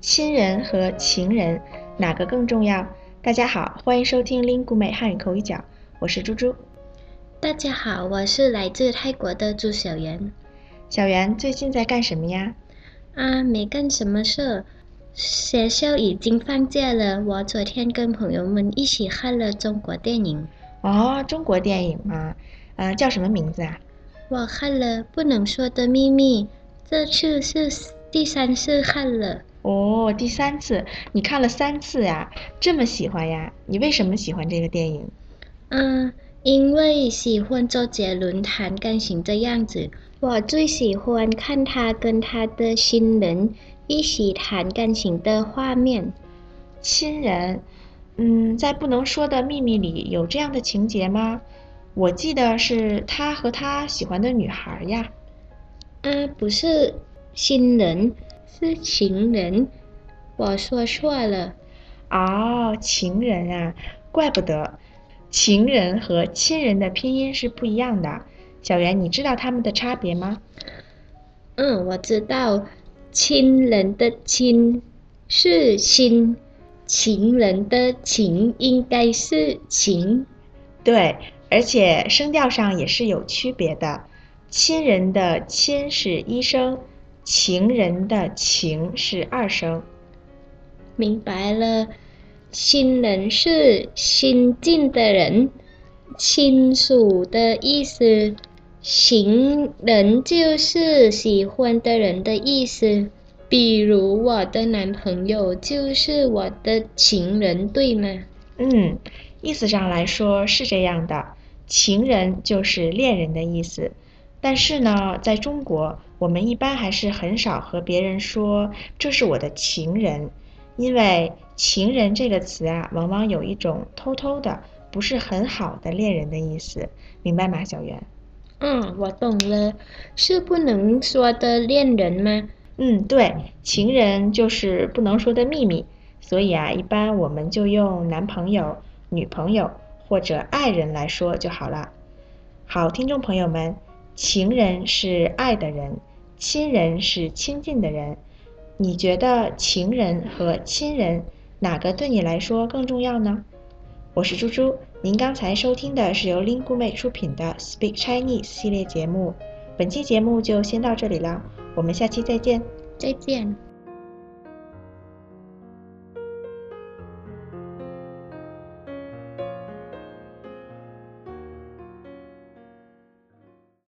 亲人和情人哪个更重要？大家好，欢迎收听 Lingu 美汉语口语角，我是猪猪。大家好，我是来自泰国的朱小媛。小圆最近在干什么呀？啊，没干什么事，学校已经放假了。我昨天跟朋友们一起看了中国电影。哦，中国电影吗？呃，叫什么名字啊？我看了《不能说的秘密》，这次是第三次看了。哦，第三次，你看了三次呀？这么喜欢呀？你为什么喜欢这个电影？嗯，因为喜欢周杰伦弹钢琴的样子。我最喜欢看他跟他的新人一起弹钢琴的画面。亲人，嗯，在《不能说的秘密》里有这样的情节吗？我记得是他和他喜欢的女孩呀。啊，不是新人，是情人。我说错了。哦，情人啊，怪不得。情人和亲人的拼音是不一样的。小袁，你知道他们的差别吗？嗯，我知道。亲人的亲是亲，情人的情应该是情。对。而且声调上也是有区别的，亲人的亲是一声，情人的情是二声。明白了，新人是新进的人，亲属的意思，情人就是喜欢的人的意思。比如我的男朋友就是我的情人，对吗？嗯，意思上来说是这样的。情人就是恋人的意思，但是呢，在中国，我们一般还是很少和别人说这是我的情人，因为情人这个词啊，往往有一种偷偷的、不是很好的恋人的意思，明白吗，小袁？嗯，我懂了，是不能说的恋人吗？嗯，对，情人就是不能说的秘密，所以啊，一般我们就用男朋友、女朋友。或者爱人来说就好了。好，听众朋友们，情人是爱的人，亲人是亲近的人。你觉得情人和亲人哪个对你来说更重要呢？我是猪猪，您刚才收听的是由 Lingu 妹出品的 Speak Chinese 系列节目。本期节目就先到这里了，我们下期再见。再见。